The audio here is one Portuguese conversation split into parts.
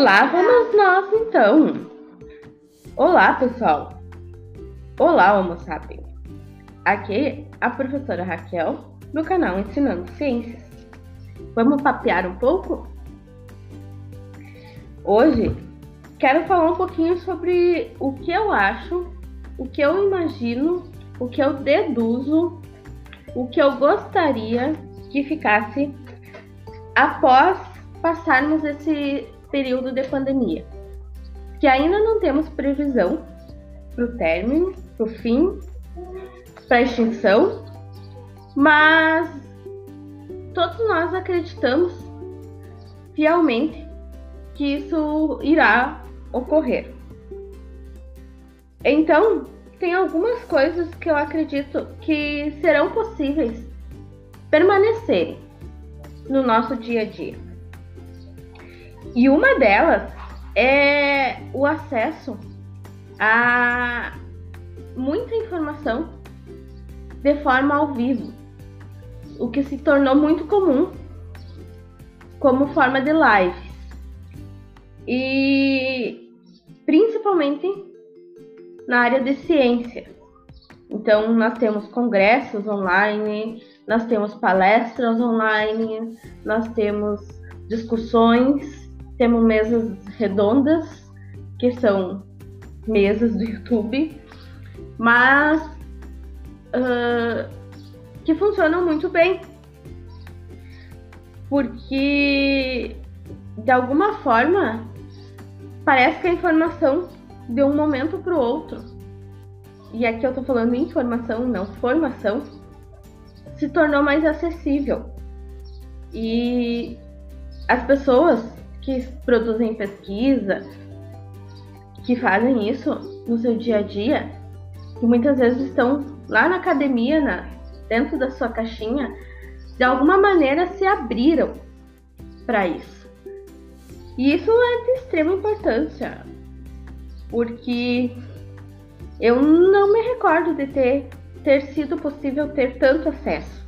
Lá vamos nós então. Olá, pessoal. Olá, Homo sapiens. Aqui a professora Raquel do canal Ensinando Ciências. Vamos papear um pouco? Hoje quero falar um pouquinho sobre o que eu acho, o que eu imagino, o que eu deduzo, o que eu gostaria que ficasse após passarmos esse período de pandemia, que ainda não temos previsão para o término, para o fim, para a extinção, mas todos nós acreditamos fielmente que isso irá ocorrer. Então, tem algumas coisas que eu acredito que serão possíveis permanecerem no nosso dia a dia. E uma delas é o acesso a muita informação de forma ao vivo, o que se tornou muito comum como forma de lives. E principalmente na área de ciência. Então, nós temos congressos online, nós temos palestras online, nós temos discussões temos mesas redondas, que são mesas do YouTube, mas uh, que funcionam muito bem. Porque, de alguma forma, parece que a informação de um momento para o outro, e aqui eu estou falando informação, não formação, se tornou mais acessível. E as pessoas que produzem pesquisa, que fazem isso no seu dia a dia, que muitas vezes estão lá na academia, na, dentro da sua caixinha, de alguma maneira se abriram para isso. E isso é de extrema importância, porque eu não me recordo de ter, ter sido possível ter tanto acesso.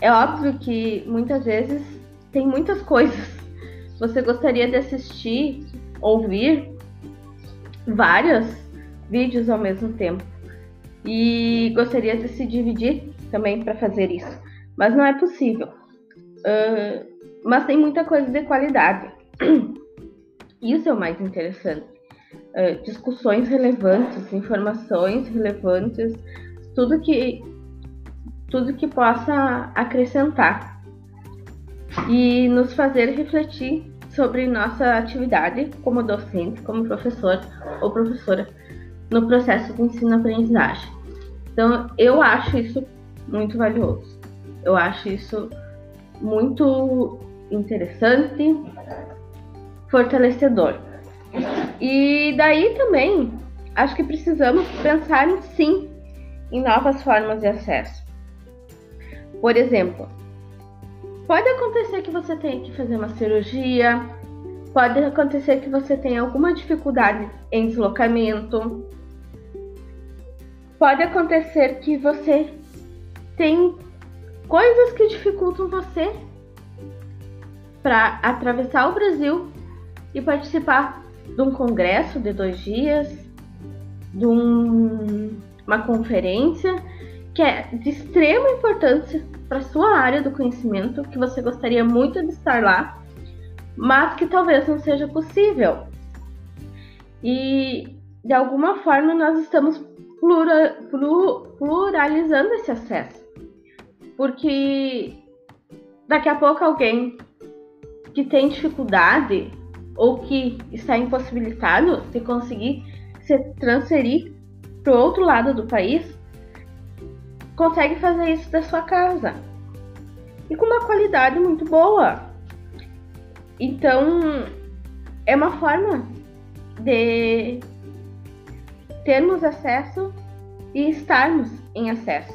É óbvio que muitas vezes tem muitas coisas você gostaria de assistir, ouvir vários vídeos ao mesmo tempo e gostaria de se dividir também para fazer isso, mas não é possível. Uh, mas tem muita coisa de qualidade. Isso é o mais interessante. Uh, discussões relevantes, informações relevantes, tudo que tudo que possa acrescentar e nos fazer refletir sobre nossa atividade como docente, como professor ou professora no processo de ensino-aprendizagem. Então, eu acho isso muito valioso. Eu acho isso muito interessante, fortalecedor. E daí também acho que precisamos pensar sim em novas formas de acesso. Por exemplo, Pode acontecer que você tenha que fazer uma cirurgia, pode acontecer que você tenha alguma dificuldade em deslocamento, pode acontecer que você tem coisas que dificultam você para atravessar o Brasil e participar de um congresso de dois dias, de um, uma conferência que é de extrema importância para sua área do conhecimento, que você gostaria muito de estar lá, mas que talvez não seja possível. E de alguma forma nós estamos plura, pluralizando esse acesso, porque daqui a pouco alguém que tem dificuldade ou que está impossibilitado de conseguir se transferir para o outro lado do país consegue fazer isso da sua casa e com uma qualidade muito boa. Então, é uma forma de termos acesso e estarmos em acesso.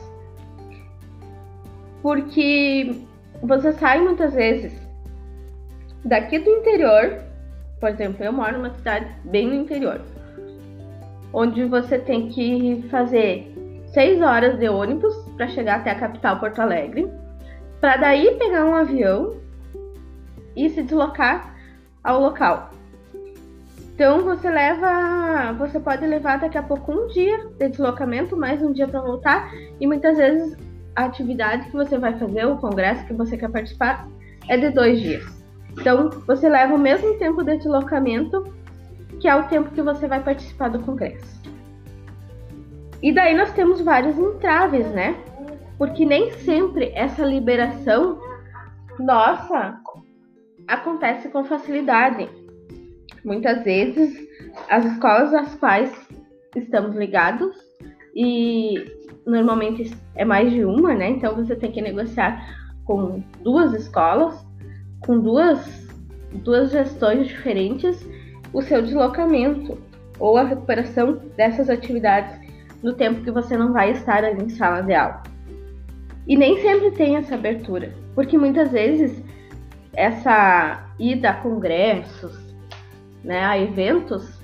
Porque você sai muitas vezes daqui do interior, por exemplo, eu moro numa cidade bem no interior, onde você tem que fazer seis horas de ônibus para chegar até a capital Porto Alegre, para daí pegar um avião e se deslocar ao local. Então você leva, você pode levar daqui a pouco um dia de deslocamento, mais um dia para voltar, e muitas vezes a atividade que você vai fazer, o congresso que você quer participar, é de dois dias. Então você leva o mesmo tempo de deslocamento que é o tempo que você vai participar do congresso. E daí nós temos vários entraves, né? Porque nem sempre essa liberação nossa acontece com facilidade. Muitas vezes as escolas às quais estamos ligados e normalmente é mais de uma, né? Então você tem que negociar com duas escolas, com duas, duas gestões diferentes, o seu deslocamento ou a recuperação dessas atividades no tempo que você não vai estar ali em sala de aula. E nem sempre tem essa abertura, porque muitas vezes essa ida a congressos, né, a eventos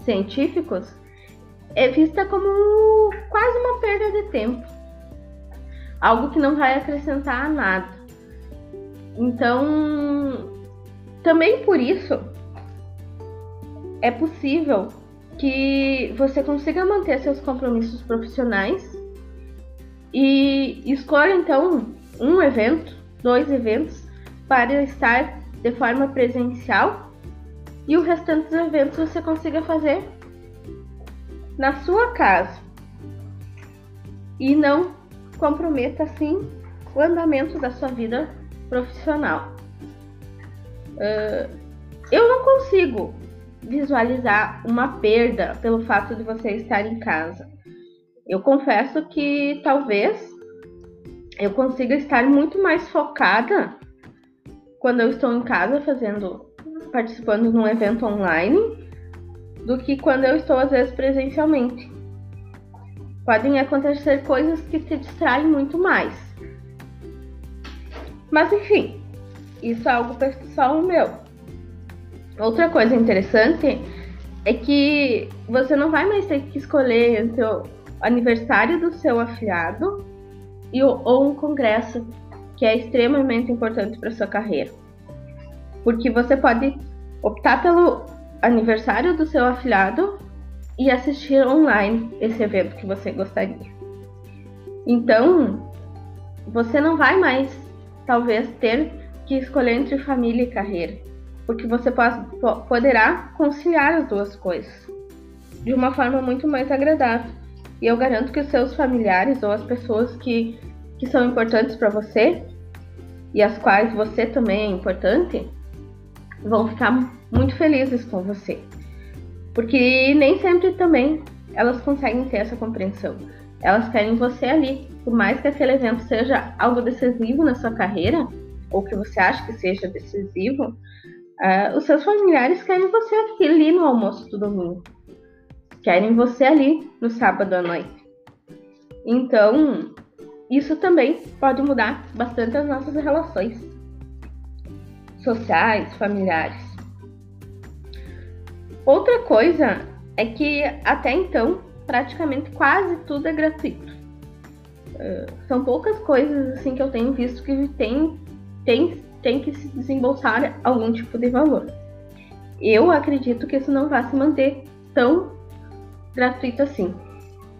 científicos, é vista como quase uma perda de tempo. Algo que não vai acrescentar nada. Então, também por isso, é possível que você consiga manter seus compromissos profissionais e escolha então um evento, dois eventos para estar de forma presencial e o restante dos eventos você consiga fazer na sua casa e não comprometa assim o andamento da sua vida profissional. Uh, eu não consigo visualizar uma perda pelo fato de você estar em casa. Eu confesso que talvez eu consiga estar muito mais focada quando eu estou em casa fazendo participando de um evento online do que quando eu estou às vezes presencialmente. Podem acontecer coisas que te distraem muito mais. Mas enfim, isso é algo pessoal meu. Outra coisa interessante é que você não vai mais ter que escolher entre o aniversário do seu afiliado e ou um congresso que é extremamente importante para sua carreira. Porque você pode optar pelo aniversário do seu afiliado e assistir online esse evento que você gostaria. Então, você não vai mais, talvez, ter que escolher entre família e carreira, porque você pode, poderá conciliar as duas coisas de uma forma muito mais agradável. E eu garanto que os seus familiares ou as pessoas que, que são importantes para você e as quais você também é importante vão ficar muito felizes com você. Porque nem sempre também elas conseguem ter essa compreensão. Elas querem você ali. Por mais que aquele evento seja algo decisivo na sua carreira, ou que você acha que seja decisivo, uh, os seus familiares querem você ali no almoço do domingo. Querem você ali no sábado à noite. Então, isso também pode mudar bastante as nossas relações sociais, familiares. Outra coisa é que até então praticamente quase tudo é gratuito. Uh, são poucas coisas assim que eu tenho visto que tem, tem, tem que se desembolsar algum tipo de valor. Eu acredito que isso não vai se manter tão gratuito assim.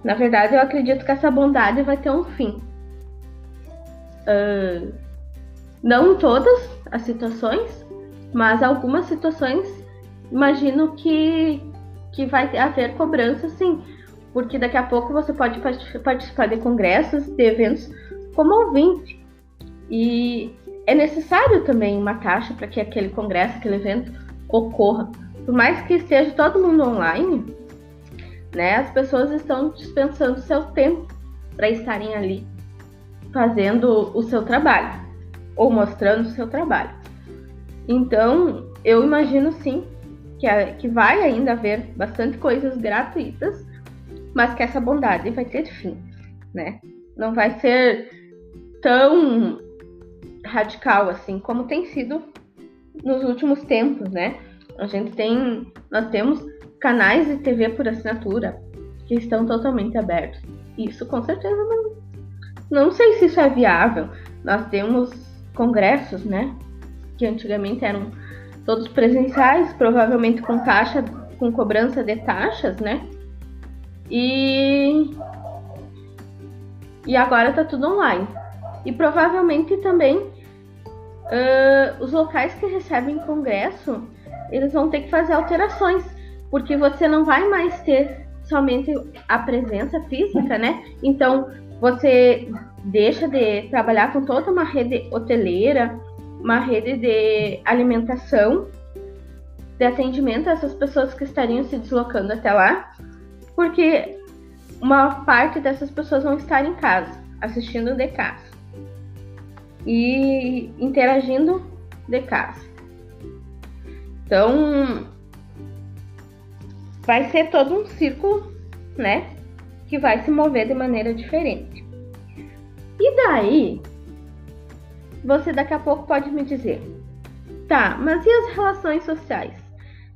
Na verdade, eu acredito que essa bondade vai ter um fim. Uh, não em todas as situações, mas algumas situações imagino que, que vai haver cobrança sim, porque daqui a pouco você pode participar de congressos, de eventos como ouvinte. E é necessário também uma taxa para que aquele congresso, aquele evento ocorra. Por mais que esteja todo mundo online, né, as pessoas estão dispensando seu tempo para estarem ali fazendo o seu trabalho ou mostrando o seu trabalho. Então, eu imagino sim que, a, que vai ainda haver bastante coisas gratuitas, mas que essa bondade vai ter fim, né? Não vai ser tão radical assim como tem sido nos últimos tempos, né? A gente tem, nós temos canais de TV por assinatura que estão totalmente abertos. Isso com certeza não, não sei se isso é viável. Nós temos congressos, né? Que antigamente eram todos presenciais, provavelmente com taxa com cobrança de taxas, né? E e agora tá tudo online. E provavelmente também uh, os locais que recebem congresso, eles vão ter que fazer alterações, porque você não vai mais ter somente a presença física, né? Então você deixa de trabalhar com toda uma rede hoteleira, uma rede de alimentação, de atendimento a essas pessoas que estariam se deslocando até lá, porque uma parte dessas pessoas vão estar em casa, assistindo de casa e interagindo de casa. Então, vai ser todo um círculo, né, que vai se mover de maneira diferente. E daí, você daqui a pouco pode me dizer, tá, mas e as relações sociais?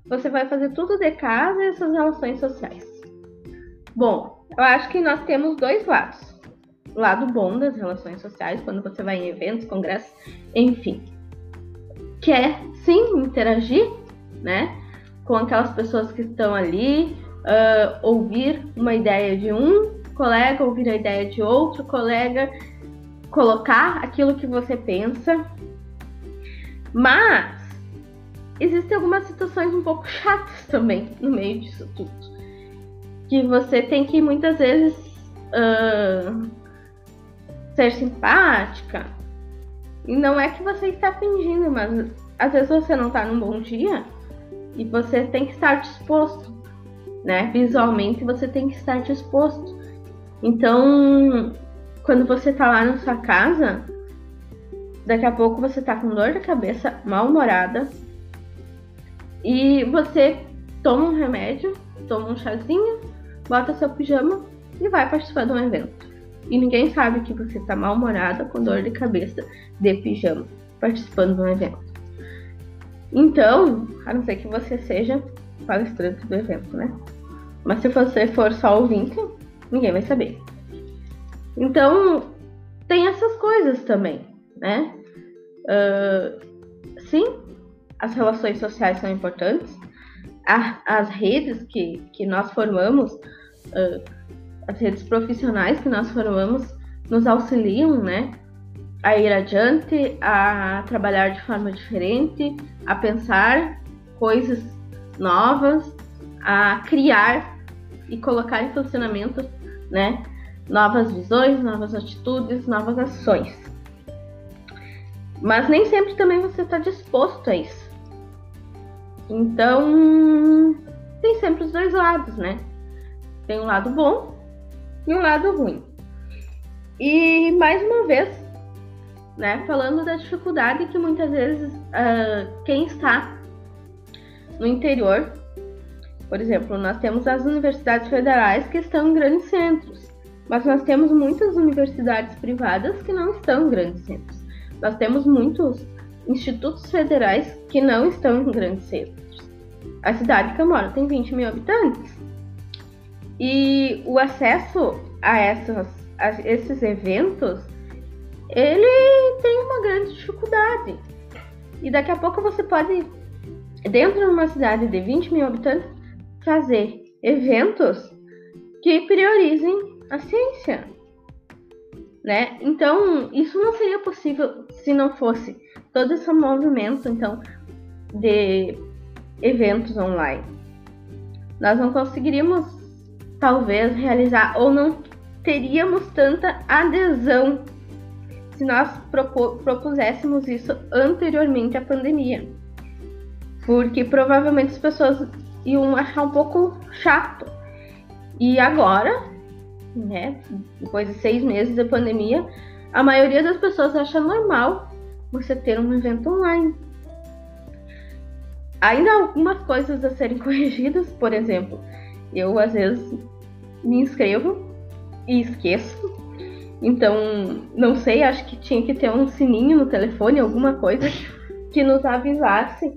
Você vai fazer tudo de casa e essas relações sociais. Bom, eu acho que nós temos dois lados. Lado bom das relações sociais, quando você vai em eventos, congressos, enfim. Que é, sim, interagir, né? Com aquelas pessoas que estão ali, uh, ouvir uma ideia de um colega, ouvir a ideia de outro colega, colocar aquilo que você pensa. Mas existem algumas situações um pouco chatas também no meio disso tudo. Que você tem que muitas vezes uh, ser simpática. E não é que você está fingindo, mas às vezes você não está num bom dia e você tem que estar disposto, né? Visualmente você tem que estar disposto. Então, quando você tá lá na sua casa, daqui a pouco você tá com dor de cabeça, mal-humorada, e você toma um remédio, toma um chazinho, bota seu pijama e vai participar de um evento. E ninguém sabe que você tá mal-humorada, com dor de cabeça, de pijama, participando de um evento. Então, a não ser que você seja palestrante do evento, né? Mas se você for só ouvinte, ninguém vai saber. Então, tem essas coisas também, né? Uh, sim, as relações sociais são importantes, as redes que, que nós formamos, uh, as redes profissionais que nós formamos, nos auxiliam, né? A ir adiante, a trabalhar de forma diferente, a pensar coisas novas, a criar e colocar em funcionamento, né? novas visões, novas atitudes, novas ações. Mas nem sempre também você está disposto a isso. Então, tem sempre os dois lados, né? Tem um lado bom e um lado ruim. E mais uma vez, né, falando da dificuldade que muitas vezes uh, quem está no interior, por exemplo, nós temos as universidades federais que estão em grandes centros. Mas nós temos muitas universidades privadas que não estão em grandes centros. Nós temos muitos institutos federais que não estão em grandes centros. A cidade que eu moro tem 20 mil habitantes. E o acesso a, essas, a esses eventos, ele tem uma grande dificuldade. E daqui a pouco você pode, dentro de uma cidade de 20 mil habitantes, fazer eventos que priorizem a ciência. Né? Então, isso não seria possível se não fosse todo esse movimento então de eventos online. Nós não conseguiríamos talvez realizar ou não teríamos tanta adesão se nós propuséssemos isso anteriormente à pandemia. Porque provavelmente as pessoas iam achar um pouco chato. E agora né? Depois de seis meses da pandemia, a maioria das pessoas acha normal você ter um evento online. Ainda algumas coisas a serem corrigidas, por exemplo, eu às vezes me inscrevo e esqueço. Então, não sei, acho que tinha que ter um sininho no telefone, alguma coisa que nos avisasse,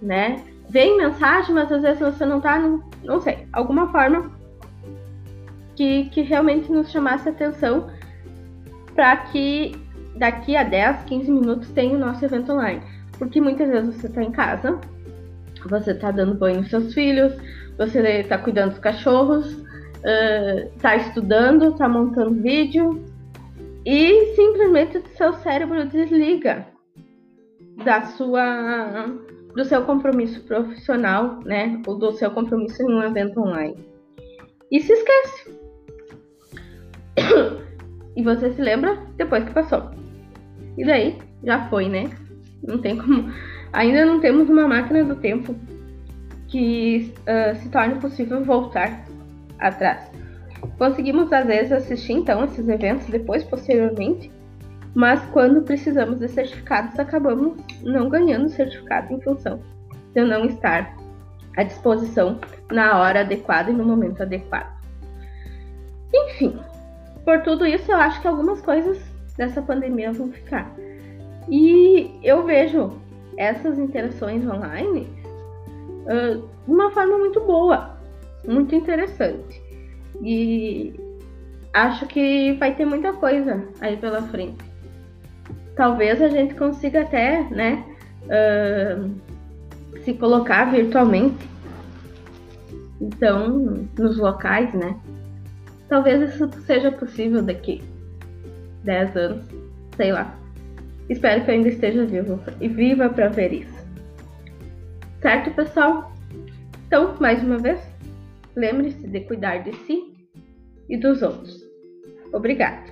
né? Vem mensagem, mas às vezes você não tá, não, não sei, alguma forma que, que realmente nos chamasse atenção para que daqui a 10, 15 minutos tenha o nosso evento online. Porque muitas vezes você está em casa, você está dando banho nos seus filhos, você está cuidando dos cachorros, está uh, estudando, está montando vídeo e simplesmente seu cérebro desliga da sua do seu compromisso profissional, né, ou do seu compromisso em um evento online. E se esquece. e você se lembra depois que passou. E daí já foi, né? Não tem como. Ainda não temos uma máquina do tempo que uh, se torne possível voltar atrás. Conseguimos às vezes assistir então esses eventos depois, posteriormente, mas quando precisamos de certificados, acabamos não ganhando certificado em função de eu não estar à disposição na hora adequada e no momento adequado. Enfim, por tudo isso, eu acho que algumas coisas dessa pandemia vão ficar. E eu vejo essas interações online uh, de uma forma muito boa, muito interessante. E acho que vai ter muita coisa aí pela frente. Talvez a gente consiga até, né, uh, se colocar virtualmente. Então, nos locais, né? Talvez isso seja possível daqui 10 anos, sei lá. Espero que eu ainda esteja vivo e viva para ver isso. Certo, pessoal? Então, mais uma vez, lembre-se de cuidar de si e dos outros. Obrigada.